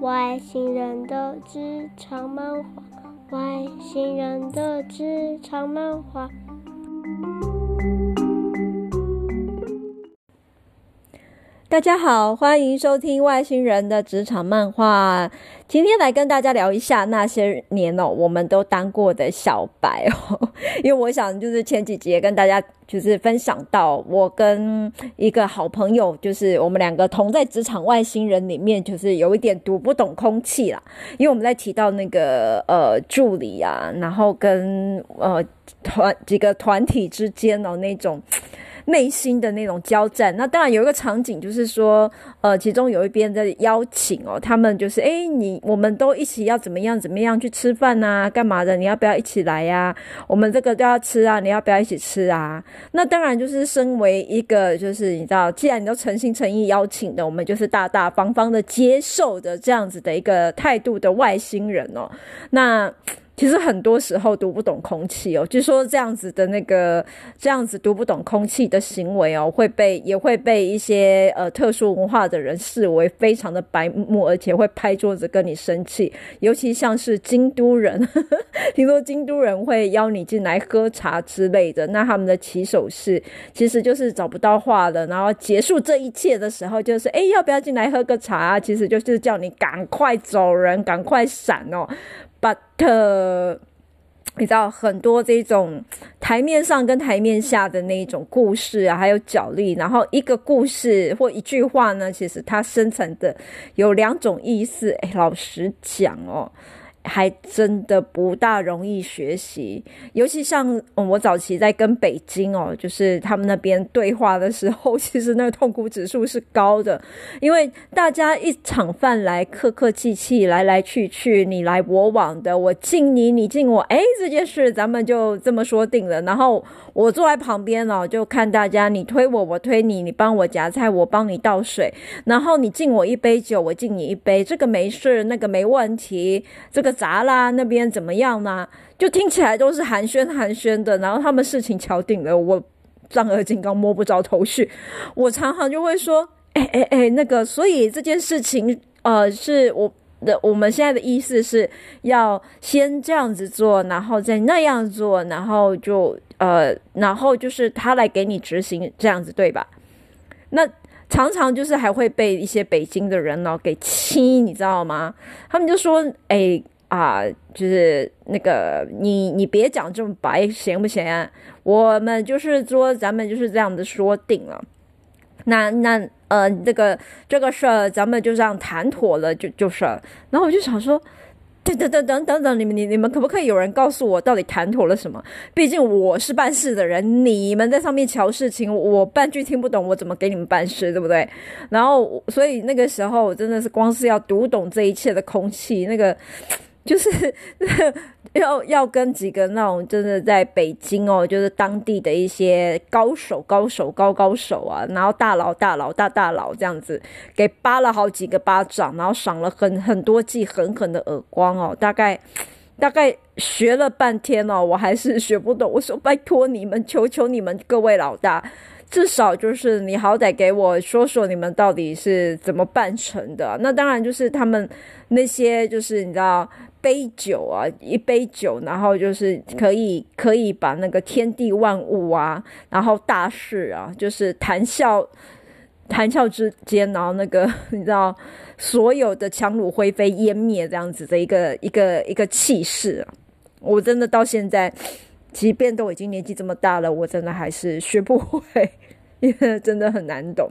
外星人的职场漫画，外星人的职场漫画。大家好，欢迎收听《外星人的职场漫画》。今天来跟大家聊一下那些年哦，我们都当过的小白哦。因为我想，就是前几集也跟大家就是分享到，我跟一个好朋友，就是我们两个同在职场外星人里面，就是有一点读不懂空气啦。因为我们在提到那个呃助理啊，然后跟呃团几个团体之间哦那种。内心的那种交战，那当然有一个场景，就是说，呃，其中有一边在邀请哦，他们就是，哎，你我们都一起要怎么样怎么样去吃饭啊，干嘛的？你要不要一起来呀？我们这个都要吃啊，你要不要一起吃啊？那当然就是身为一个，就是你知道，既然你都诚心诚意邀请的，我们就是大大方方的接受的这样子的一个态度的外星人哦，那。其实很多时候读不懂空气哦，据说这样子的那个这样子读不懂空气的行为哦，会被也会被一些呃特殊文化的人视为非常的白目，而且会拍桌子跟你生气。尤其像是京都人，呵呵，听说京都人会邀你进来喝茶之类的，那他们的起手式其实就是找不到话了，然后结束这一切的时候就是哎，要不要进来喝个茶？其实就是叫你赶快走人，赶快闪哦。But 你知道很多这种台面上跟台面下的那种故事啊，还有角力，然后一个故事或一句话呢，其实它生成的有两种意思。哎，老实讲哦。还真的不大容易学习，尤其像我早期在跟北京哦，就是他们那边对话的时候，其实那个痛苦指数是高的，因为大家一场饭来客客气气，来来去去，你来我往的，我敬你，你敬我，哎，这件事咱们就这么说定了。然后我坐在旁边哦，就看大家你推我，我推你，你帮我夹菜，我帮你倒水，然后你敬我一杯酒，我敬你一杯，这个没事，那个没问题，这个。砸啦，那边怎么样呢？就听起来都是寒暄寒暄的，然后他们事情敲定了，我丈二金刚摸不着头绪。我常常就会说，哎哎哎，那个，所以这件事情，呃，是我的，我们现在的意思是要先这样子做，然后再那样做，然后就呃，然后就是他来给你执行这样子，对吧？那。常常就是还会被一些北京的人呢给气，你知道吗？他们就说：“哎、啊，就是那个你你别讲这么白，行不行？我们就是说，咱们就是这样子说定了。那那呃，这个这个事儿，咱们就这样谈妥了，就就是。然后我就想说。”等等等等等等，你们你你们可不可以有人告诉我到底谈妥了什么？毕竟我是办事的人，你们在上面瞧事情，我半句听不懂，我怎么给你们办事，对不对？然后，所以那个时候我真的是光是要读懂这一切的空气，那个就是。要要跟几个那种真的在北京哦，就是当地的一些高手、高手、高高手啊，然后大佬、大佬、大大佬这样子，给扒了好几个巴掌，然后赏了很很多记狠狠的耳光哦。大概大概学了半天哦，我还是学不懂。我说拜托你们，求求你们各位老大，至少就是你好歹给我说说你们到底是怎么办成的。那当然就是他们那些就是你知道。杯酒啊，一杯酒，然后就是可以可以把那个天地万物啊，然后大事啊，就是谈笑谈笑之间，然后那个 你知道，所有的强弩灰飞烟灭这样子的一个一个一个气势啊，我真的到现在，即便都已经年纪这么大了，我真的还是学不会，因为真的很难懂。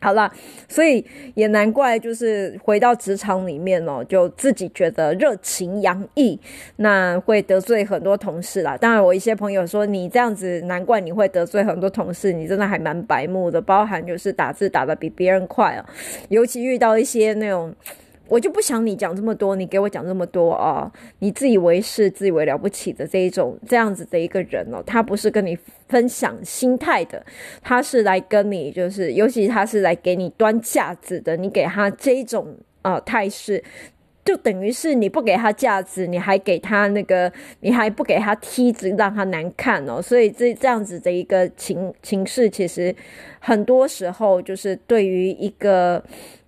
好了，所以也难怪，就是回到职场里面哦，就自己觉得热情洋溢，那会得罪很多同事啦。当然，我一些朋友说你这样子，难怪你会得罪很多同事，你真的还蛮白目的，包含就是打字打得比别人快哦，尤其遇到一些那种。我就不想你讲这么多，你给我讲这么多啊！你自以为是、自以为了不起的这一种这样子的一个人哦，他不是跟你分享心态的，他是来跟你就是，尤其他是来给你端架子的。你给他这种呃态势，就等于是你不给他架子，你还给他那个，你还不给他梯子，让他难看哦。所以这这样子的一个情情势，其实很多时候就是对于一个。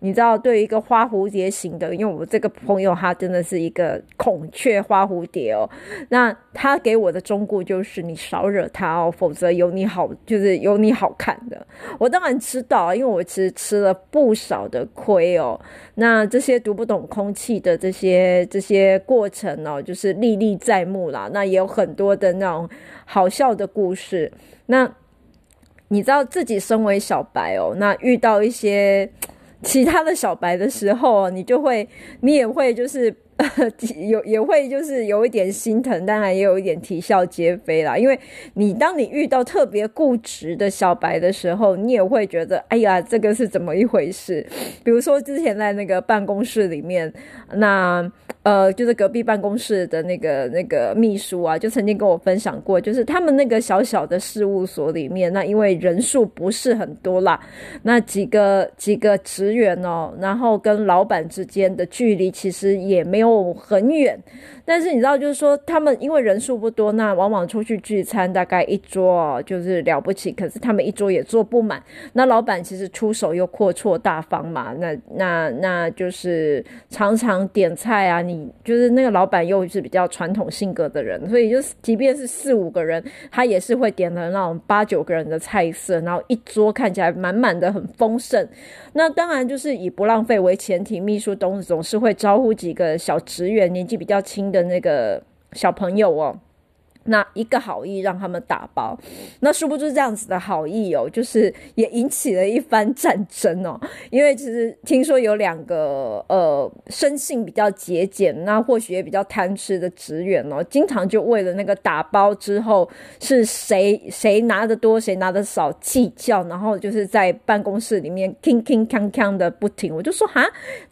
你知道，对于一个花蝴蝶型的，因为我这个朋友他真的是一个孔雀花蝴蝶哦。那他给我的忠告就是，你少惹他哦，否则有你好，就是有你好看的。我当然知道，因为我其实吃了不少的亏哦。那这些读不懂空气的这些这些过程哦，就是历历在目啦。那也有很多的那种好笑的故事。那你知道自己身为小白哦，那遇到一些。其他的小白的时候，你就会，你也会就是。有也会就是有一点心疼，当然也有一点啼笑皆非啦。因为你当你遇到特别固执的小白的时候，你也会觉得，哎呀，这个是怎么一回事？比如说之前在那个办公室里面，那呃，就是隔壁办公室的那个那个秘书啊，就曾经跟我分享过，就是他们那个小小的事务所里面，那因为人数不是很多啦，那几个几个职员哦，然后跟老板之间的距离其实也没有。很远，但是你知道，就是说他们因为人数不多，那往往出去聚餐，大概一桌就是了不起，可是他们一桌也坐不满。那老板其实出手又阔绰大方嘛，那那那就是常常点菜啊，你就是那个老板又是比较传统性格的人，所以就是即便是四五个人，他也是会点的那种八九个人的菜色，然后一桌看起来满满的很丰盛。那当然就是以不浪费为前提，秘书总总是会招呼几个小小职员，年纪比较轻的那个小朋友哦。那一个好意让他们打包，那殊不知这样子的好意哦，就是也引起了一番战争哦。因为其实听说有两个呃生性比较节俭，那或许也比较贪吃的职员哦，经常就为了那个打包之后是谁谁拿得多谁拿得少计较，然后就是在办公室里面铿铿锵锵的不停。我就说哈，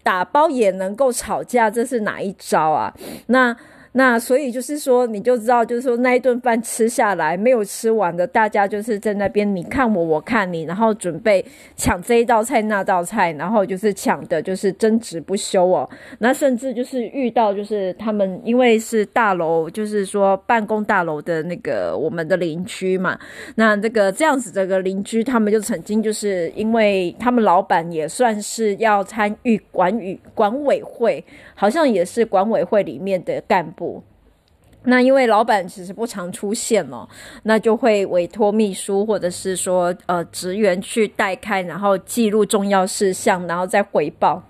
打包也能够吵架，这是哪一招啊？那。那所以就是说，你就知道，就是说那一顿饭吃下来没有吃完的，大家就是在那边你看我，我看你，然后准备抢这一道菜那道菜，然后就是抢的就是争执不休哦。那甚至就是遇到就是他们因为是大楼，就是说办公大楼的那个我们的邻居嘛，那这个这样子这个邻居，他们就曾经就是因为他们老板也算是要参与管与管委会，好像也是管委会里面的干部。不那因为老板其实不常出现哦，那就会委托秘书或者是说呃职员去代开，然后记录重要事项，然后再回报。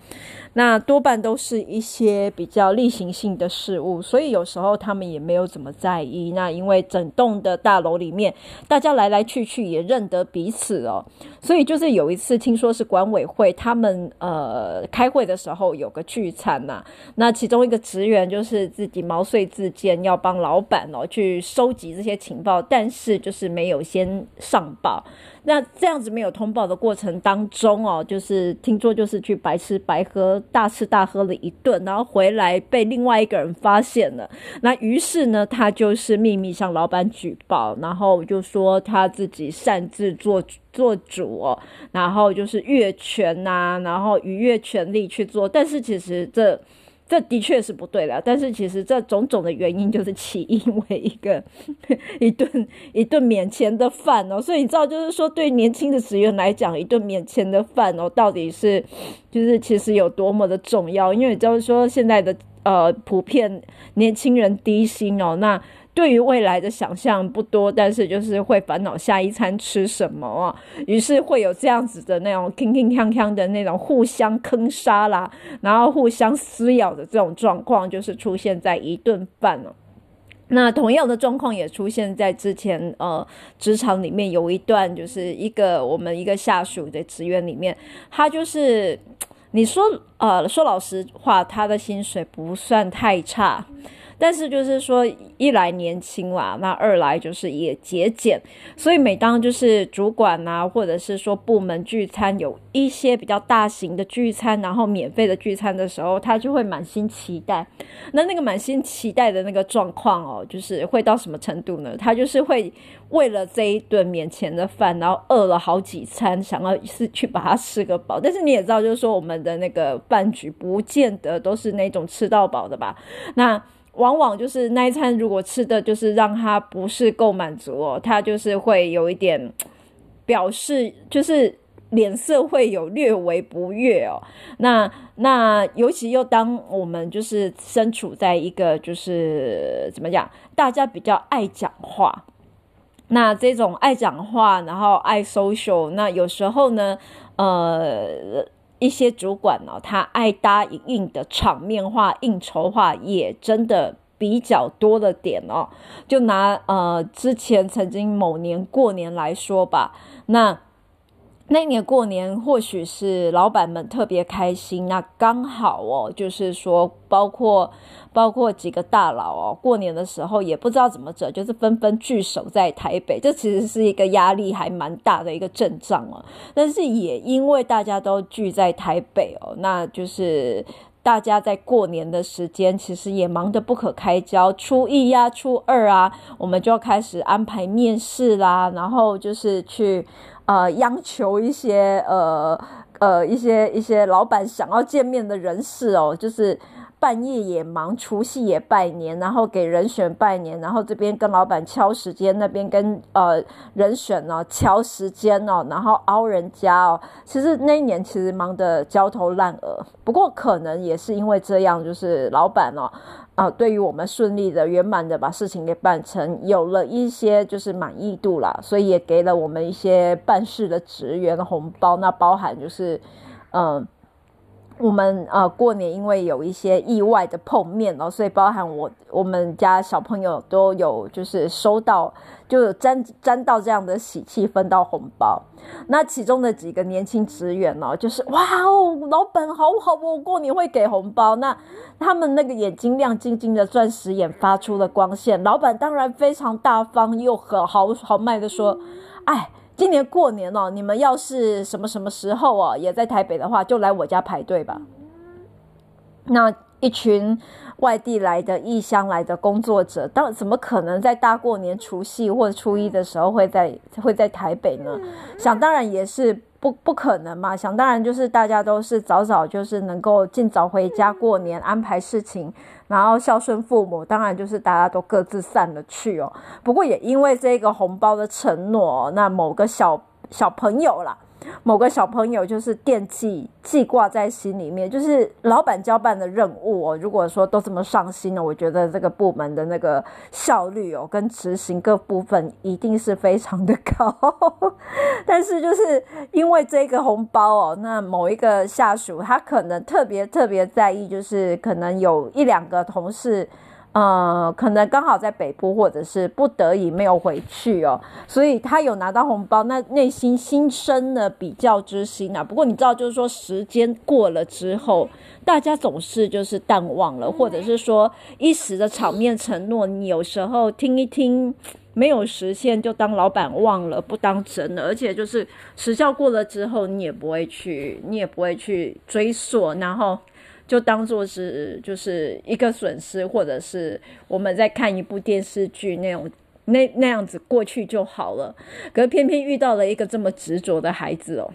那多半都是一些比较例行性的事物，所以有时候他们也没有怎么在意。那因为整栋的大楼里面，大家来来去去也认得彼此哦，所以就是有一次听说是管委会他们呃开会的时候有个聚餐呐，那其中一个职员就是自己毛遂自荐要帮老板哦去收集这些情报，但是就是没有先上报。那这样子没有通报的过程当中哦，就是听说就是去白吃白喝，大吃大喝了一顿，然后回来被另外一个人发现了。那于是呢，他就是秘密向老板举报，然后就说他自己擅自做做主哦，然后就是越权呐，然后逾越权力去做。但是其实这。这的确是不对的，但是其实这种种的原因就是起因为一个 一顿一顿免钱的饭哦，所以你知道，就是说对年轻的职员来讲，一顿免钱的饭哦，到底是就是其实有多么的重要？因为你知道说现在的呃普遍年轻人低薪哦，那。对于未来的想象不多，但是就是会烦恼下一餐吃什么啊，于是会有这样子的那种铿铿锵锵的那种互相坑杀啦，然后互相撕咬的这种状况，就是出现在一顿饭了。那同样的状况也出现在之前呃职场里面，有一段就是一个我们一个下属的职员里面，他就是 你说呃说老实话，他的薪水不算太差。但是就是说，一来年轻啦，那二来就是也节俭，所以每当就是主管啊，或者是说部门聚餐，有一些比较大型的聚餐，然后免费的聚餐的时候，他就会满心期待。那那个满心期待的那个状况哦，就是会到什么程度呢？他就是会为了这一顿免钱的饭，然后饿了好几餐，想要是去把它吃个饱。但是你也知道，就是说我们的那个饭局不见得都是那种吃到饱的吧？那往往就是那一餐如果吃的就是让他不是够满足哦，他就是会有一点表示，就是。脸色会有略微不悦哦，那那尤其又当我们就是身处在一个就是怎么讲，大家比较爱讲话，那这种爱讲话，然后爱 social，那有时候呢，呃，一些主管呢、哦，他爱搭硬的场面话、应酬话，也真的比较多的点哦。就拿呃之前曾经某年过年来说吧，那。那年过年，或许是老板们特别开心，那刚好哦，就是说，包括包括几个大佬哦，过年的时候也不知道怎么整，就是纷纷聚首在台北，这其实是一个压力还蛮大的一个阵仗哦。但是也因为大家都聚在台北哦，那就是大家在过年的时间，其实也忙得不可开交。初一呀、初二啊，我们就要开始安排面试啦，然后就是去。呃，央求一些呃呃一些一些老板想要见面的人士哦，就是半夜也忙，除夕也拜年，然后给人选拜年，然后这边跟老板敲时间，那边跟呃人选呢敲时间哦，然后凹人家哦。其实那一年其实忙得焦头烂额，不过可能也是因为这样，就是老板哦。啊，对于我们顺利的、圆满的把事情给办成，有了一些就是满意度啦，所以也给了我们一些办事的职员的红包。那包含就是，嗯、我们呃过年因为有一些意外的碰面哦，所以包含我我们家小朋友都有就是收到。就有沾沾到这样的喜气，分到红包。那其中的几个年轻职员哦，就是哇哦，老板好好哦，过年会给红包。那他们那个眼睛亮晶晶的钻石眼发出了光线。老板当然非常大方又很豪豪迈的说：“哎，今年过年哦，你们要是什么什么时候哦，也在台北的话，就来我家排队吧。”那一群。外地来的、异乡来的工作者，当怎么可能在大过年除夕或者初一的时候会在会在台北呢？想当然也是不不可能嘛。想当然就是大家都是早早就是能够尽早回家过年，安排事情，然后孝顺父母。当然就是大家都各自散了去哦。不过也因为这个红包的承诺，那某个小小朋友啦。某个小朋友就是惦记记挂在心里面，就是老板交办的任务哦。如果说都这么上心了，我觉得这个部门的那个效率哦，跟执行各部分一定是非常的高。但是就是因为这个红包哦，那某一个下属他可能特别特别在意，就是可能有一两个同事。呃，可能刚好在北部，或者是不得已没有回去哦，所以他有拿到红包，那内心心生的比较之心啊。不过你知道，就是说时间过了之后，大家总是就是淡忘了，或者是说一时的场面承诺，你有时候听一听没有实现，就当老板忘了，不当真了。而且就是时效过了之后，你也不会去，你也不会去追溯，然后。就当做是就是一个损失，或者是我们在看一部电视剧那种那那样子过去就好了。可是偏偏遇到了一个这么执着的孩子哦，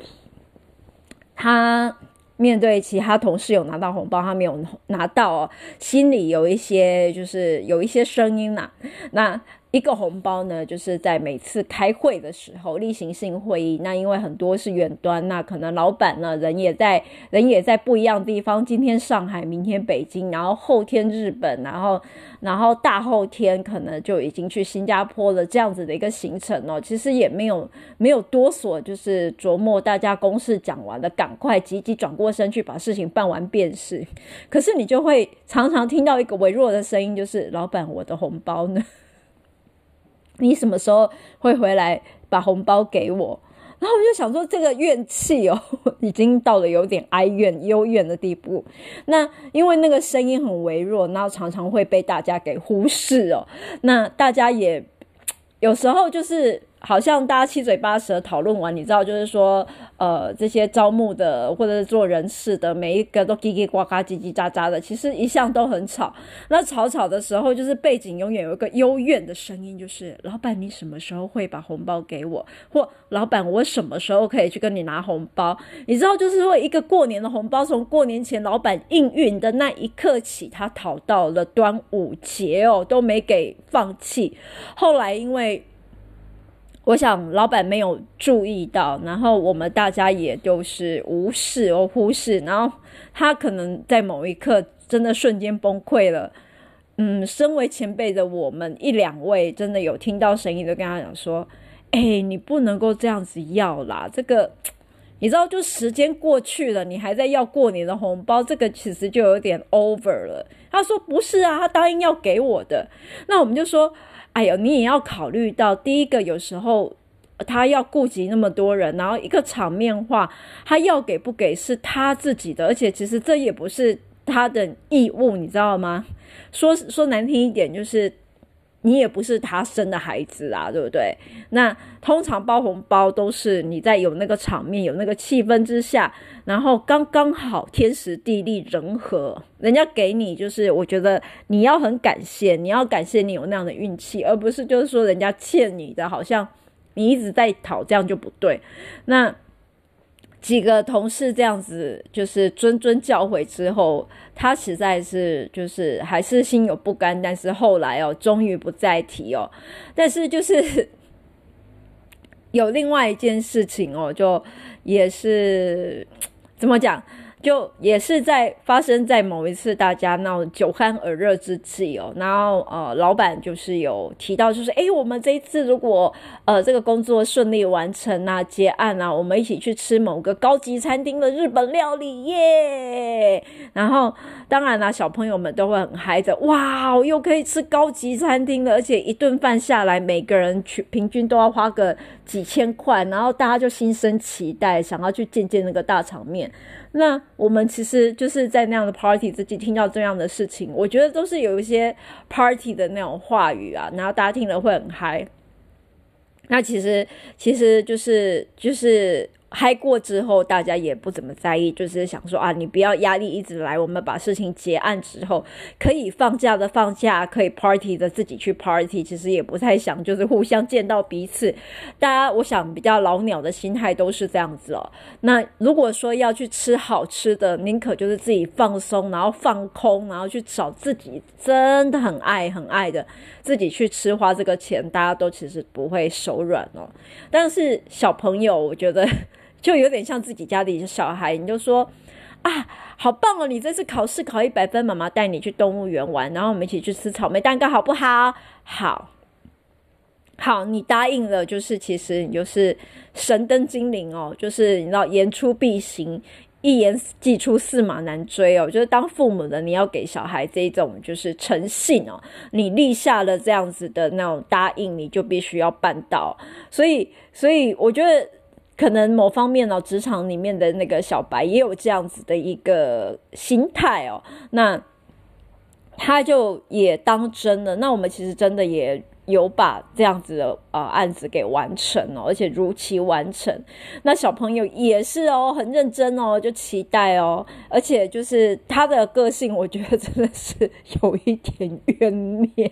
他面对其他同事有拿到红包，他没有拿到哦，心里有一些就是有一些声音呐、啊，那。一个红包呢，就是在每次开会的时候，例行性会议，那因为很多是远端，那可能老板呢人也在，人也在不一样地方，今天上海，明天北京，然后后天日本，然后然后大后天可能就已经去新加坡了，这样子的一个行程哦，其实也没有没有多所，就是琢磨大家公事讲完了，赶快急急转过身去把事情办完便是。可是你就会常常听到一个微弱的声音，就是老板，我的红包呢？你什么时候会回来把红包给我？然后我就想说，这个怨气哦，已经到了有点哀怨、幽怨的地步。那因为那个声音很微弱，然后常常会被大家给忽视哦。那大家也有时候就是。好像大家七嘴八舌讨论完，你知道，就是说，呃，这些招募的或者是做人事的，每一个都叽叽呱呱、叽叽喳喳的，其实一向都很吵。那吵吵的时候，就是背景永远有一个幽怨的声音，就是老板，你什么时候会把红包给我？或老板，我什么时候可以去跟你拿红包？你知道，就是说一个过年的红包，从过年前老板应运的那一刻起，他讨到了端午节哦，都没给放弃。后来因为我想老板没有注意到，然后我们大家也就是无视或忽视，然后他可能在某一刻真的瞬间崩溃了。嗯，身为前辈的我们一两位真的有听到声音，就跟他讲说：“哎、你不能够这样子要啦，这个你知道，就时间过去了，你还在要过年的红包，这个其实就有点 over 了。”他说：“不是啊，他答应要给我的。”那我们就说。哎呦，你也要考虑到，第一个有时候他要顾及那么多人，然后一个场面话，他要给不给是他自己的，而且其实这也不是他的义务，你知道吗？说说难听一点，就是。你也不是他生的孩子啊，对不对？那通常包红包都是你在有那个场面、有那个气氛之下，然后刚刚好天时地利人和，人家给你，就是我觉得你要很感谢，你要感谢你有那样的运气，而不是就是说人家欠你的，好像你一直在讨，这样就不对。那。几个同事这样子，就是谆谆教诲之后，他实在是就是还是心有不甘，但是后来哦，终于不再提哦。但是就是 有另外一件事情哦，就也是 怎么讲？就也是在发生在某一次大家闹酒酣耳热之际哦，然后呃，老板就是有提到，就是诶，我们这一次如果呃这个工作顺利完成啊，结案啊，我们一起去吃某个高级餐厅的日本料理耶。然后当然啦，小朋友们都会很嗨的，哇，又可以吃高级餐厅了，而且一顿饭下来，每个人去平均都要花个几千块，然后大家就心生期待，想要去见见那个大场面。那我们其实就是在那样的 party 自己听到这样的事情，我觉得都是有一些 party 的那种话语啊，然后大家听了会很嗨。那其实其实就是就是。嗨过之后，大家也不怎么在意，就是想说啊，你不要压力一直来，我们把事情结案之后，可以放假的放假，可以 party 的自己去 party，其实也不太想就是互相见到彼此。大家我想比较老鸟的心态都是这样子哦。那如果说要去吃好吃的，宁可就是自己放松，然后放空，然后去找自己真的很爱很爱的自己去吃，花这个钱，大家都其实不会手软哦。但是小朋友，我觉得。就有点像自己家里的小孩，你就说啊，好棒哦！你这次考试考一百分，妈妈带你去动物园玩，然后我们一起去吃草莓蛋糕，好不好？好，好，你答应了，就是其实你就是神灯精灵哦，就是你知道言出必行，一言既出，驷马难追哦。就是当父母的，你要给小孩这种就是诚信哦，你立下了这样子的那种答应，你就必须要办到。所以，所以我觉得。可能某方面哦，职场里面的那个小白也有这样子的一个心态哦，那他就也当真了。那我们其实真的也有把这样子的呃案子给完成哦，而且如期完成。那小朋友也是哦，很认真哦，就期待哦，而且就是他的个性，我觉得真的是有一点怨念。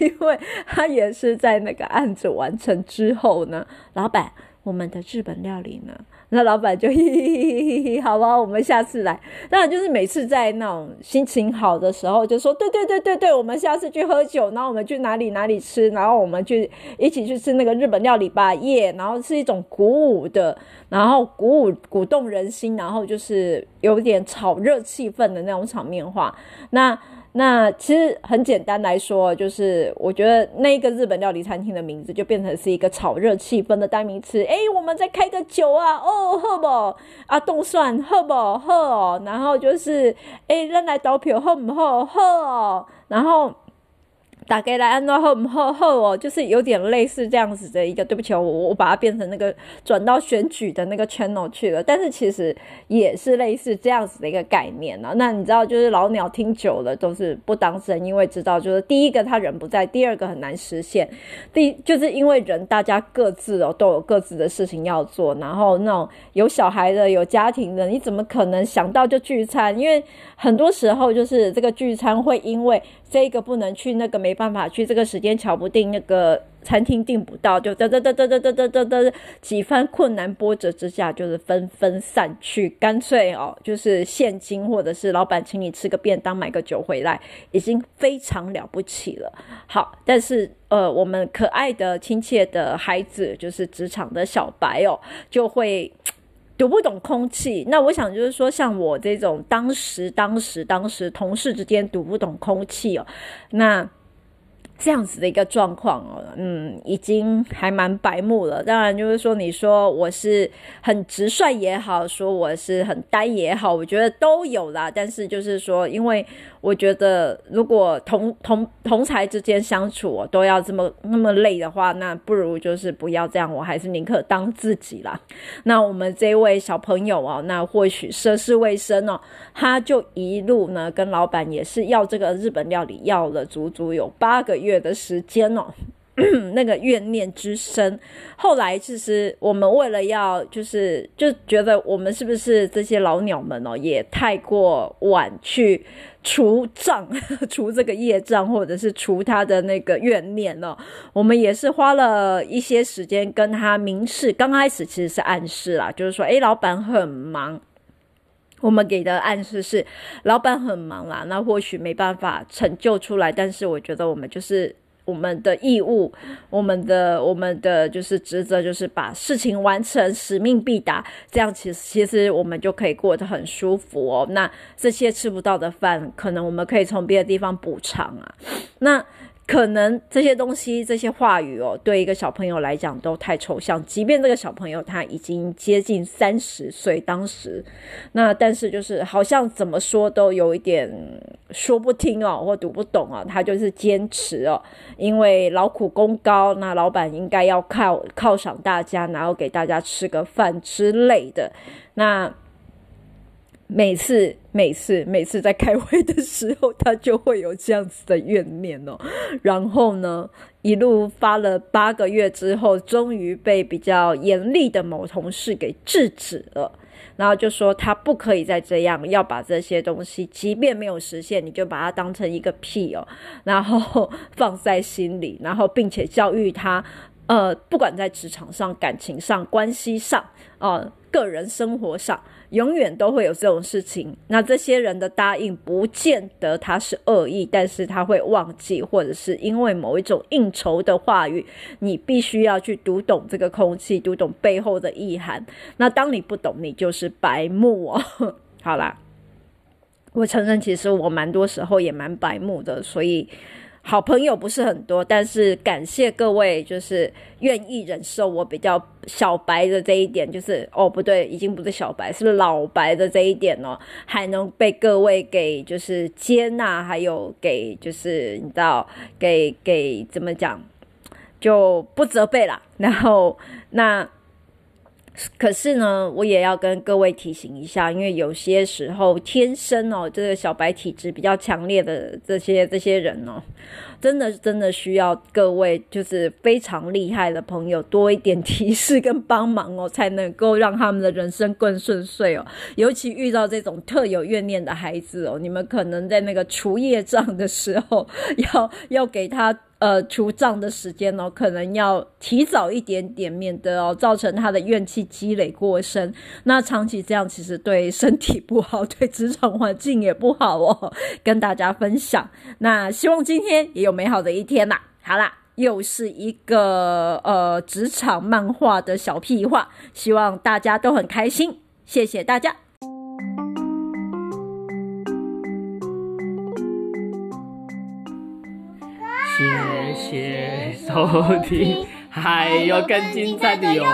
因为他也是在那个案子完成之后呢，老板，我们的日本料理呢？那老板就嘿嘿嘿，好吧，我们下次来。当然，就是每次在那种心情好的时候，就说对对对对对，我们下次去喝酒，然后我们去哪里哪里吃，然后我们去一起去吃那个日本料理吧，耶！然后是一种鼓舞的，然后鼓舞鼓动人心，然后就是有点炒热气氛的那种场面话。那。那其实很简单来说，就是我觉得那个日本料理餐厅的名字就变成是一个炒热气氛的代名词。哎，我们在开个酒啊，哦，喝不？啊，冻蒜喝不？喝哦。然后就是，哎，扔来刀片喝不喝？喝哦。然后打给来安诺后后后哦，就是有点类似这样子的一个，对不起，我我把它变成那个转到选举的那个 channel 去了，但是其实也是类似这样子的一个概念呢、啊。那你知道，就是老鸟听久了都是不当真，因为知道就是第一个他人不在，第二个很难实现，第就是因为人大家各自哦都有各自的事情要做，然后那种有小孩的有家庭的，你怎么可能想到就聚餐？因为很多时候就是这个聚餐会因为这个不能去，那个没办法去，这个时间乔不定，那个餐厅订不到，就嘚嘚嘚嘚嘚嘚嘚嘚嘚几番困难波折之下，就是纷纷散去，干脆哦，就是现金或者是老板请你吃个便当，买个酒回来，已经非常了不起了。好，但是呃，我们可爱的亲切的孩子，就是职场的小白哦，就会。读不懂空气，那我想就是说，像我这种当时、当时、当时同事之间读不懂空气哦，那。这样子的一个状况哦，嗯，已经还蛮白目了。当然，就是说，你说我是很直率也好，说我是很呆也好，我觉得都有啦。但是，就是说，因为我觉得，如果同同同才之间相处，我都要这么那么累的话，那不如就是不要这样。我还是宁可当自己啦。那我们这位小朋友哦，那或许涉世未深哦，他就一路呢跟老板也是要这个日本料理，要了足足有八个月。月的时间哦，那个怨念之深。后来其实我们为了要，就是就觉得我们是不是这些老鸟们哦，也太过晚去除账，除这个业障，或者是除他的那个怨念哦。我们也是花了一些时间跟他明示。刚开始其实是暗示啦，就是说，诶，老板很忙。我们给的暗示是，老板很忙啦，那或许没办法成就出来，但是我觉得我们就是我们的义务，我们的我们的就是职责，就是把事情完成，使命必达，这样其实其实我们就可以过得很舒服哦。那这些吃不到的饭，可能我们可以从别的地方补偿啊。那。可能这些东西、这些话语哦，对一个小朋友来讲都太抽象。即便这个小朋友他已经接近三十岁，当时那但是就是好像怎么说都有一点说不听哦，或读不懂啊。他就是坚持哦，因为劳苦功高，那老板应该要犒犒赏大家，然后给大家吃个饭之类的。那。每次、每次、每次在开会的时候，他就会有这样子的怨念哦。然后呢，一路发了八个月之后，终于被比较严厉的某同事给制止了。然后就说他不可以再这样，要把这些东西，即便没有实现，你就把它当成一个屁哦，然后放在心里，然后并且教育他，呃，不管在职场上、感情上、关系上，呃，个人生活上。永远都会有这种事情。那这些人的答应，不见得他是恶意，但是他会忘记，或者是因为某一种应酬的话语，你必须要去读懂这个空气，读懂背后的意涵。那当你不懂，你就是白目哦。好啦，我承认，其实我蛮多时候也蛮白目的，所以。好朋友不是很多，但是感谢各位，就是愿意忍受我比较小白的这一点，就是哦不对，已经不是小白，是老白的这一点哦，还能被各位给就是接纳，还有给就是你知道，给给怎么讲，就不责备啦。然后那。可是呢，我也要跟各位提醒一下，因为有些时候天生哦，这个小白体质比较强烈的这些这些人哦，真的真的需要各位就是非常厉害的朋友多一点提示跟帮忙哦，才能够让他们的人生更顺遂哦。尤其遇到这种特有怨念的孩子哦，你们可能在那个除业障的时候，要要给他。呃，除账的时间哦，可能要提早一点点，免得哦造成他的怨气积累过深。那长期这样，其实对身体不好，对职场环境也不好哦。跟大家分享，那希望今天也有美好的一天啦。好啦，又是一个呃职场漫画的小屁话，希望大家都很开心。谢谢大家。谢谢收听，还有更精彩的哟。